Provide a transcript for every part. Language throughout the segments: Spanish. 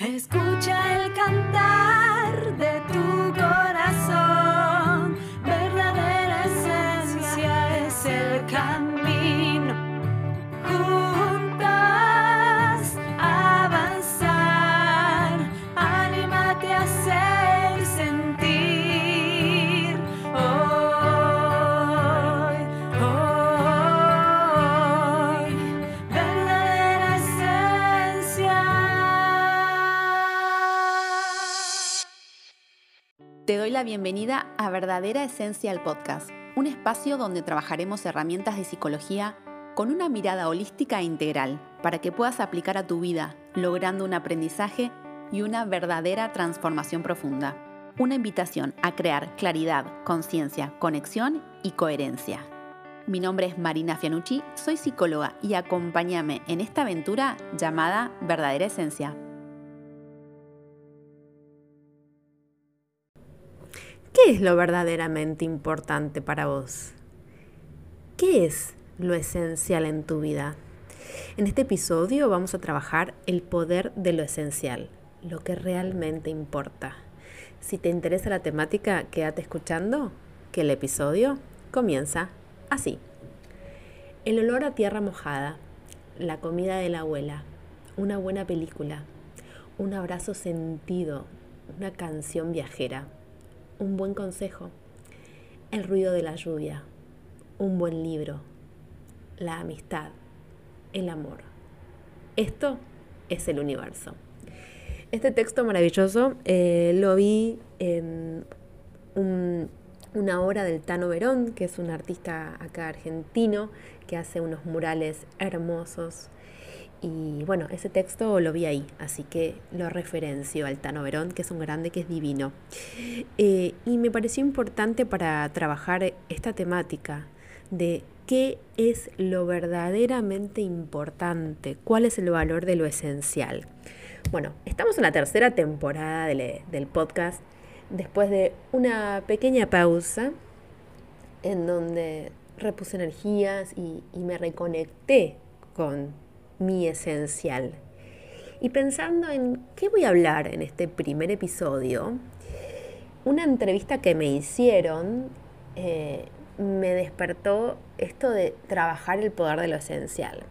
Escucha el cantar de Te doy la bienvenida a Verdadera Esencia el Podcast, un espacio donde trabajaremos herramientas de psicología con una mirada holística e integral para que puedas aplicar a tu vida, logrando un aprendizaje y una verdadera transformación profunda. Una invitación a crear claridad, conciencia, conexión y coherencia. Mi nombre es Marina Fianucci, soy psicóloga y acompáñame en esta aventura llamada Verdadera Esencia. ¿Qué es lo verdaderamente importante para vos? ¿Qué es lo esencial en tu vida? En este episodio vamos a trabajar el poder de lo esencial, lo que realmente importa. Si te interesa la temática, quédate escuchando, que el episodio comienza así. El olor a tierra mojada, la comida de la abuela, una buena película, un abrazo sentido, una canción viajera un buen consejo, el ruido de la lluvia, un buen libro, la amistad, el amor. Esto es el universo. Este texto maravilloso eh, lo vi en un- una obra del Tano Verón, que es un artista acá argentino que hace unos murales hermosos. Y bueno, ese texto lo vi ahí, así que lo referencio al Tano Verón, que es un grande, que es divino. Eh, y me pareció importante para trabajar esta temática de qué es lo verdaderamente importante, cuál es el valor de lo esencial. Bueno, estamos en la tercera temporada del, del podcast, después de una pequeña pausa en donde repuse energías y, y me reconecté con mi esencial. Y pensando en qué voy a hablar en este primer episodio, una entrevista que me hicieron eh, me despertó esto de trabajar el poder de lo esencial.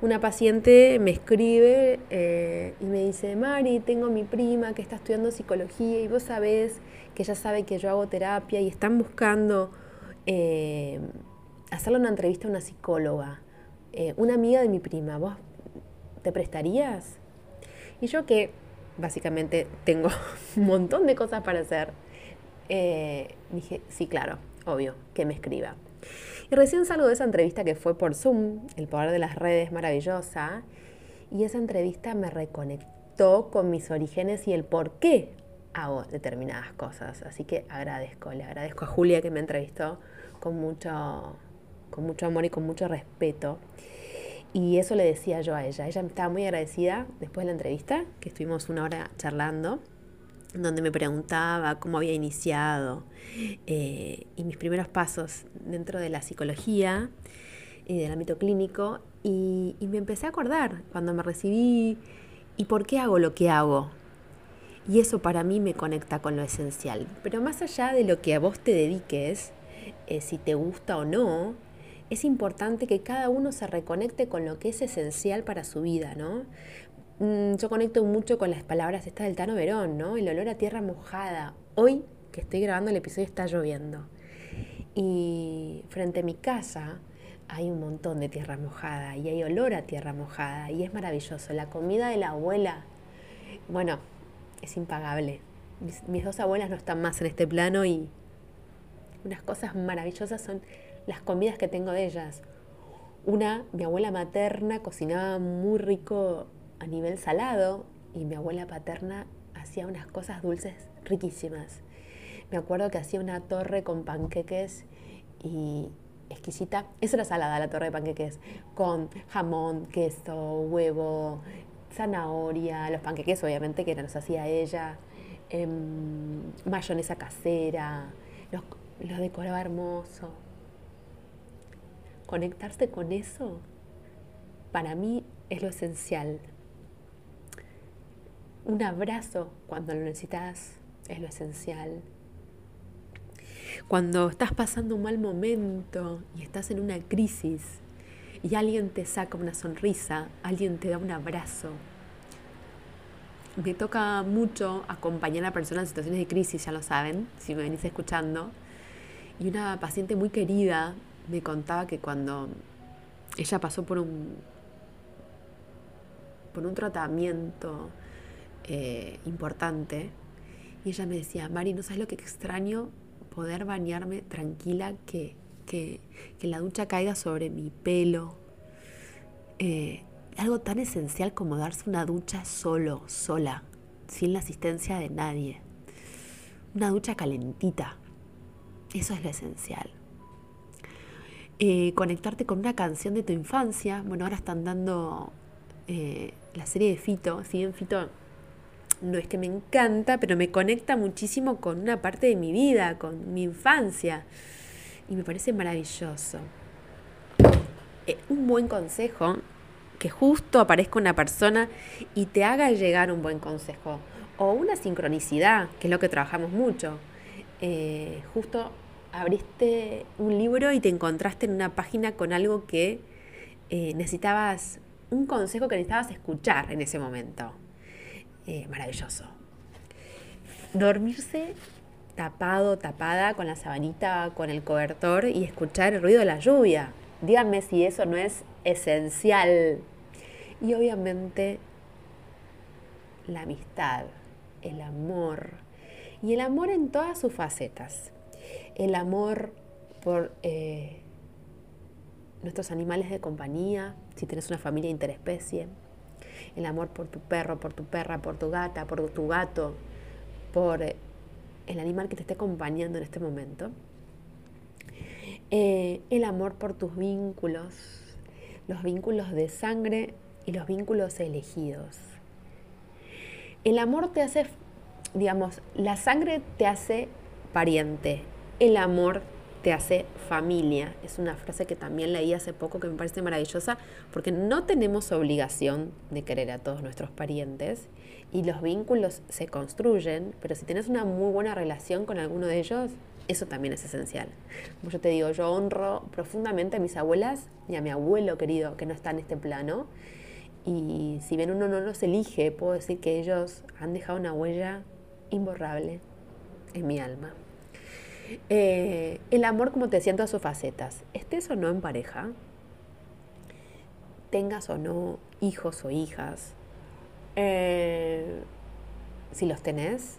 Una paciente me escribe eh, y me dice, Mari, tengo mi prima que está estudiando psicología y vos sabés que ella sabe que yo hago terapia y están buscando eh, hacerle una entrevista a una psicóloga, eh, una amiga de mi prima, ¿vos te prestarías? Y yo que básicamente tengo un montón de cosas para hacer, eh, dije, sí, claro, obvio, que me escriba. Y recién salgo de esa entrevista que fue por Zoom, el poder de las redes maravillosa, y esa entrevista me reconectó con mis orígenes y el por qué hago determinadas cosas. Así que agradezco, le agradezco a Julia que me entrevistó con mucho, con mucho amor y con mucho respeto. Y eso le decía yo a ella. Ella estaba muy agradecida después de la entrevista, que estuvimos una hora charlando, donde me preguntaba cómo había iniciado eh, y mis primeros pasos dentro de la psicología y del ámbito clínico. Y, y me empecé a acordar cuando me recibí y por qué hago lo que hago. Y eso para mí me conecta con lo esencial. Pero más allá de lo que a vos te dediques, eh, si te gusta o no, es importante que cada uno se reconecte con lo que es esencial para su vida, ¿no? Mm, Yo conecto mucho con las palabras estas del Tano Verón, ¿no? El olor a tierra mojada. Hoy que estoy grabando el episodio está lloviendo. Y frente a mi casa hay un montón de tierra mojada y hay olor a tierra mojada y es maravilloso. La comida de la abuela, bueno, es impagable. Mis, mis dos abuelas no están más en este plano y unas cosas maravillosas son las comidas que tengo de ellas. Una, mi abuela materna cocinaba muy rico a nivel salado y mi abuela paterna hacía unas cosas dulces riquísimas. Me acuerdo que hacía una torre con panqueques y exquisita. Esa era salada, la torre de panqueques, con jamón, queso, huevo, zanahoria, los panqueques obviamente que los hacía ella, em, mayonesa casera, los, los decoraba hermoso. Conectarse con eso, para mí, es lo esencial. Un abrazo cuando lo necesitas es lo esencial. Cuando estás pasando un mal momento y estás en una crisis y alguien te saca una sonrisa, alguien te da un abrazo. Me toca mucho acompañar a personas en situaciones de crisis, ya lo saben, si me venís escuchando. Y una paciente muy querida me contaba que cuando ella pasó por un, por un tratamiento eh, importante, y ella me decía, Mari, ¿no sabes lo que extraño? Poder bañarme tranquila, que, que, la ducha caiga sobre mi pelo. Eh, algo tan esencial como darse una ducha solo, sola, sin la asistencia de nadie. Una ducha calentita. Eso es lo esencial. Eh, conectarte con una canción de tu infancia. Bueno, ahora están dando eh, la serie de Fito. Si bien Fito no es que me encanta, pero me conecta muchísimo con una parte de mi vida, con mi infancia. Y me parece maravilloso. Eh, un buen consejo, que justo aparezca una persona y te haga llegar un buen consejo. O una sincronicidad, que es lo que trabajamos mucho. Justo abriste un libro y te encontraste en una página con algo que eh, necesitabas, un consejo que necesitabas escuchar en ese momento. Eh, maravilloso. Dormirse tapado, tapada, con la sabanita, con el cobertor y escuchar el ruido de la lluvia. Díganme si eso no es esencial. Y obviamente la amistad, el amor. Y el amor en todas sus facetas. El amor por eh, nuestros animales de compañía, si tienes una familia interespecie el amor por tu perro, por tu perra, por tu gata, por tu gato, por eh, el animal que te esté acompañando en este momento. Eh, el amor por tus vínculos, los vínculos de sangre y los vínculos elegidos. El amor te hace, digamos, la sangre te hace pariente, el amor te hace familia. Es una frase que también leí hace poco que me parece maravillosa porque no tenemos obligación de querer a todos nuestros parientes y los vínculos se construyen, pero si tienes una muy buena relación con alguno de ellos, eso también es esencial. Como yo te digo, yo honro profundamente a mis abuelas y a mi abuelo querido que no está en este plano. Y si bien uno no los elige, puedo decir que ellos han dejado una huella imborrable en mi alma. Eh, el amor, como te en todas sus facetas. Estés o no en pareja, tengas o no hijos o hijas, eh, si los tenés,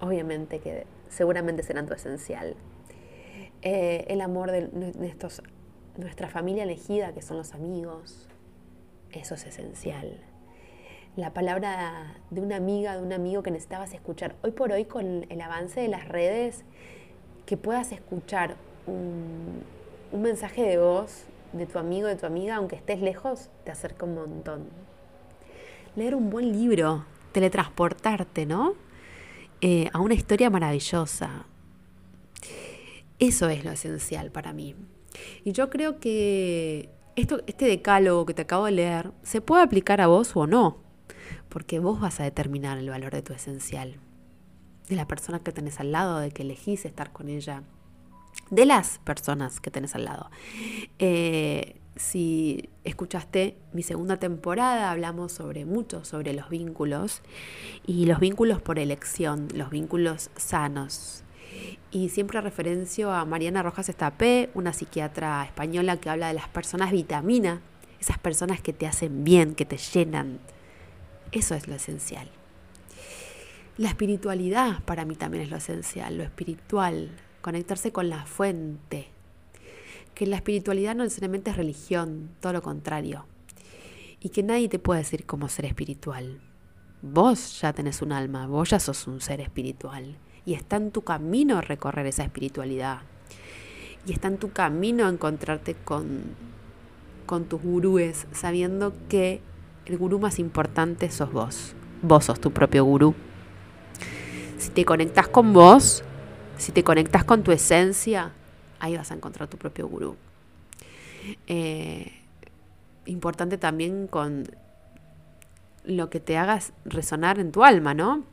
obviamente que seguramente serán tu esencial. Eh, el amor de nuestra familia elegida, que son los amigos, eso es esencial. La palabra de una amiga, de un amigo que necesitabas escuchar. Hoy por hoy, con el avance de las redes, que puedas escuchar un, mensaje de voz de tu amigo, de tu amiga, aunque estés lejos, te acerca un montón. Leer un buen libro, teletransportarte, ¿no? Eh, a una historia maravillosa. Eso es lo esencial para mí. Y yo creo que esto, este decálogo que te acabo de leer se puede aplicar a vos o no, porque vos vas a determinar el valor de tu esencial de la persona que tenés al lado, de que elegís estar con ella, de las personas que tenés al lado. Eh, si escuchaste mi segunda temporada, hablamos sobre mucho sobre los vínculos y los vínculos por elección, los vínculos sanos. Y siempre referencio a Mariana Rojas Estapé, una psiquiatra española que habla de las personas vitamina, esas personas que te hacen bien, que te llenan. Eso es lo esencial. La espiritualidad para mí también es lo esencial, lo espiritual, conectarse con la fuente. Que la espiritualidad no necesariamente es religión, todo lo contrario. Y que nadie te puede decir cómo ser espiritual. Vos ya tenés un alma, vos ya sos un ser espiritual. Y está en tu camino recorrer esa espiritualidad. Y está en tu camino encontrarte con, con tus gurúes, sabiendo que el gurú más importante sos vos. Vos sos tu propio gurú. Te conectas con vos, si te conectas con tu esencia, ahí vas a encontrar tu propio gurú. Eh, importante también con lo que te haga resonar en tu alma, ¿no?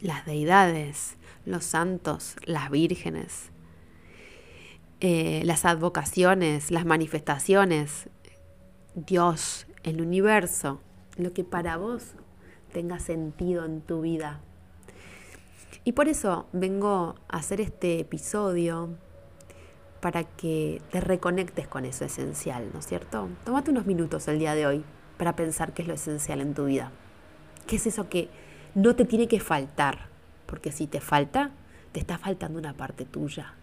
Las deidades, los santos, las vírgenes, eh, las advocaciones, las manifestaciones, Dios, el universo, lo que para vos tenga sentido en tu vida. Y por eso vengo a hacer este episodio para que te reconectes con eso esencial, ¿no es cierto? Tómate unos minutos el día de hoy para pensar qué es lo esencial en tu vida. ¿Qué es eso que no te tiene que faltar? Porque si te falta, te está faltando una parte tuya.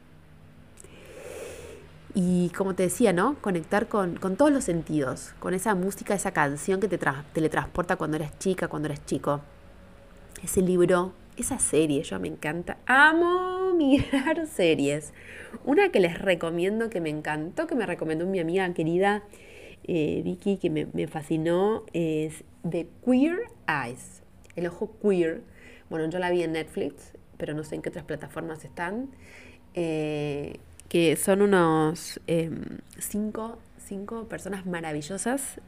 Y como te decía, ¿no? Conectar con, todos los sentidos, con esa música, esa canción que te teletransporta cuando eres chica, cuando eres chico. Ese libro, esa serie, yo me encanta. Amo mirar series. Una que les recomiendo, que me encantó, que me recomendó mi amiga querida eh, Vicky, que me, fascinó, es The Queer Eyes. El ojo queer. Bueno, yo la vi en Netflix, pero no sé en qué otras plataformas están. Eh, que son unos em, cinco, personas maravillosas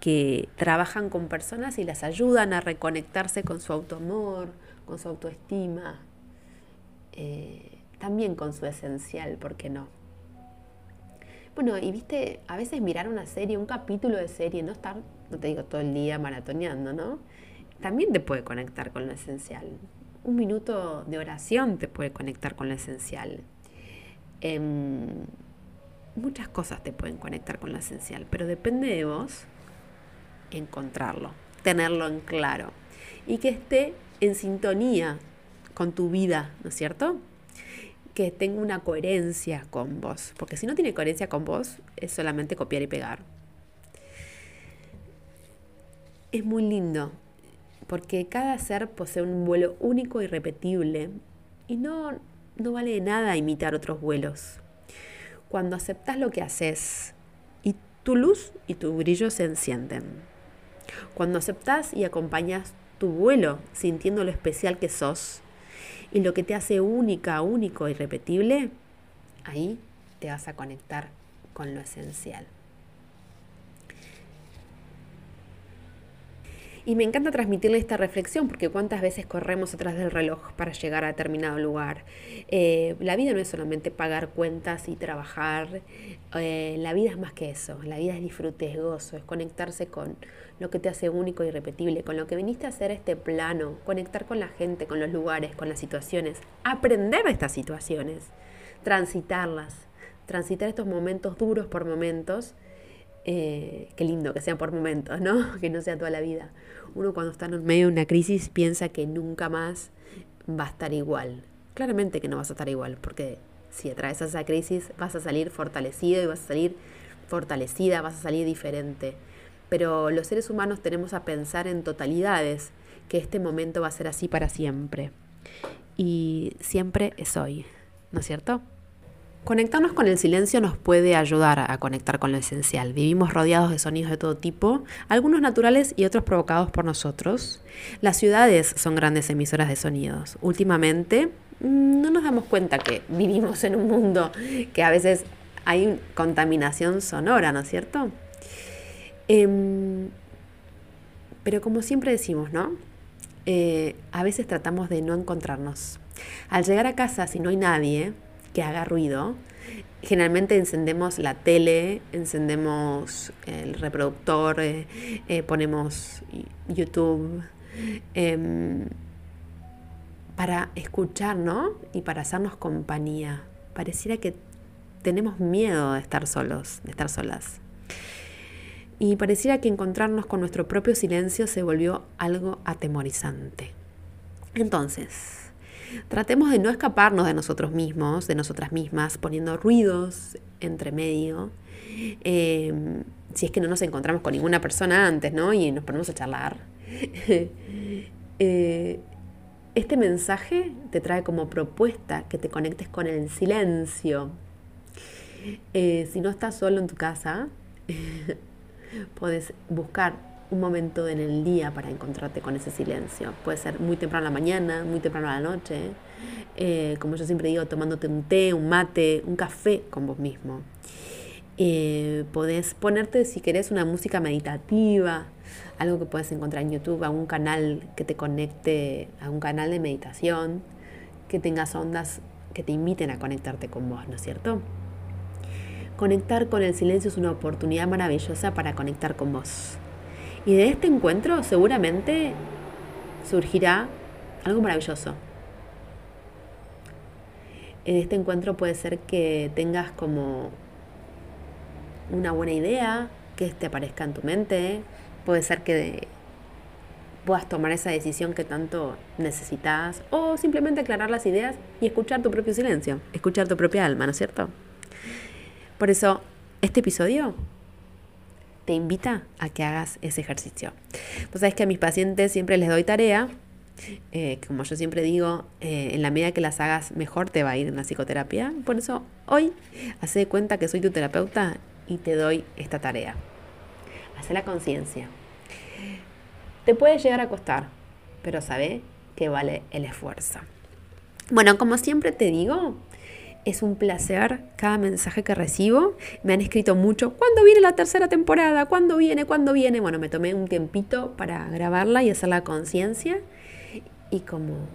que trabajan con personas y las ayudan a reconectarse con su autoamor, con su autoestima, eh, también con su esencial, ¿por qué no? Bueno, y viste, a veces mirar una serie, un capítulo de serie, no estar, no te digo todo el día maratoneando, ¿no? También te puede conectar con lo esencial. Un minuto de oración te puede conectar con lo esencial. Em, muchas cosas te pueden conectar con lo esencial, pero depende de vos encontrarlo, tenerlo en claro y que esté en sintonía con tu vida, ¿no es cierto? Que tenga una coherencia con vos, porque si no tiene coherencia con vos es solamente copiar y pegar. Es muy lindo, porque cada ser posee un vuelo único y repetible y no no vale nada imitar otros vuelos. Cuando aceptas lo que haces y tu luz y tu brillo se encienden. Cuando aceptas y acompañas tu vuelo sintiendo lo especial que sos y lo que te hace única, único, irrepetible, ahí te vas a conectar con lo esencial. Y me encanta transmitirle esta reflexión porque cuántas veces corremos atrás del reloj para llegar a determinado lugar. Eh, la vida no es solamente pagar cuentas y trabajar, eh, la vida es más que eso, la vida es disfrute, es gozo, es conectarse con lo que te hace único y irrepetible, con lo que viniste a hacer este plano, conectar con la gente, con los lugares, con las situaciones, aprender de estas situaciones, transitarlas, transitar estos momentos duros por momentos eh, qué lindo que sea por momentos, ¿no? Que no sea toda la vida. Uno cuando está en medio de una crisis piensa que nunca más va a estar igual. Claramente que no vas a estar igual, porque si atravesas esa crisis vas a salir fortalecido y vas a salir fortalecida, vas a salir diferente. Pero los seres humanos tenemos a pensar en totalidades, que este momento va a ser así para siempre. Y siempre es hoy, ¿no es cierto? Conectarnos con el silencio nos puede ayudar a conectar con lo esencial. Vivimos rodeados de sonidos de todo tipo, algunos naturales y otros provocados por nosotros. Las ciudades son grandes emisoras de sonidos. Últimamente mm, no nos damos cuenta que vivimos en un mundo que a veces hay contaminación sonora, ¿no es cierto? Em, pero como siempre decimos, ¿no? Eh, a veces tratamos de no encontrarnos. Al llegar a casa, si no hay nadie, que haga ruido. Generalmente encendemos la tele, encendemos el reproductor, eh, eh, ponemos YouTube em, para escuchar, ¿no? Y para hacernos compañía. Pareciera que tenemos miedo de estar solos, de estar solas. Y pareciera que encontrarnos con nuestro propio silencio se volvió algo atemorizante. Entonces, Tratemos de no escaparnos de nosotros mismos, de nosotras mismas, poniendo ruidos entre medio. Em, si es que no nos encontramos con ninguna persona antes, ¿no? Y nos ponemos a charlar. Eh, este mensaje te trae como propuesta que te conectes con el silencio. Eh, si no estás solo en tu casa, puedes buscar un momento en el día para encontrarte con ese silencio. Puede ser muy temprano a la mañana, muy temprano a la noche, eh, como yo siempre digo, tomándote un té, un mate, un café con vos mismo. Eh, podés ponerte, si querés, una música meditativa, algo que puedes encontrar en YouTube, a un canal que te conecte a un canal de meditación, que tengas ondas que te inviten a conectarte con vos, ¿no es cierto? Conectar con el silencio es una oportunidad maravillosa para conectar con vos. Y de este encuentro seguramente surgirá algo maravilloso. En este encuentro puede ser que tengas como una buena idea, que te aparezca en tu mente, puede ser que puedas tomar esa decisión que tanto necesitas o simplemente aclarar las ideas y escuchar tu propio silencio, escuchar tu propia alma, ¿no es cierto? Por eso, este episodio te invita a que hagas ese ejercicio. Vos sabés que a mis pacientes siempre les doy tarea, eh, como yo siempre digo, eh, en la medida que las hagas mejor te va a ir en la psicoterapia. Por eso hoy hace de cuenta que soy tu terapeuta y te doy esta tarea. Hace la conciencia. Te puede llegar a costar, pero sabe que vale el esfuerzo. Bueno, como siempre te digo, es un placer cada mensaje que recibo. Me han escrito mucho, ¿cuándo viene la tercera temporada? ¿Cuándo viene? ¿Cuándo viene? Bueno, me tomé un tiempito para grabarla y hacer la conciencia. Y como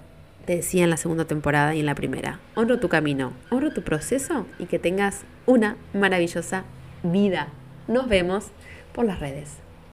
te decía en la segunda temporada y en la primera, honro tu camino, honro tu proceso y que tengas una maravillosa vida. Nos vemos por las redes.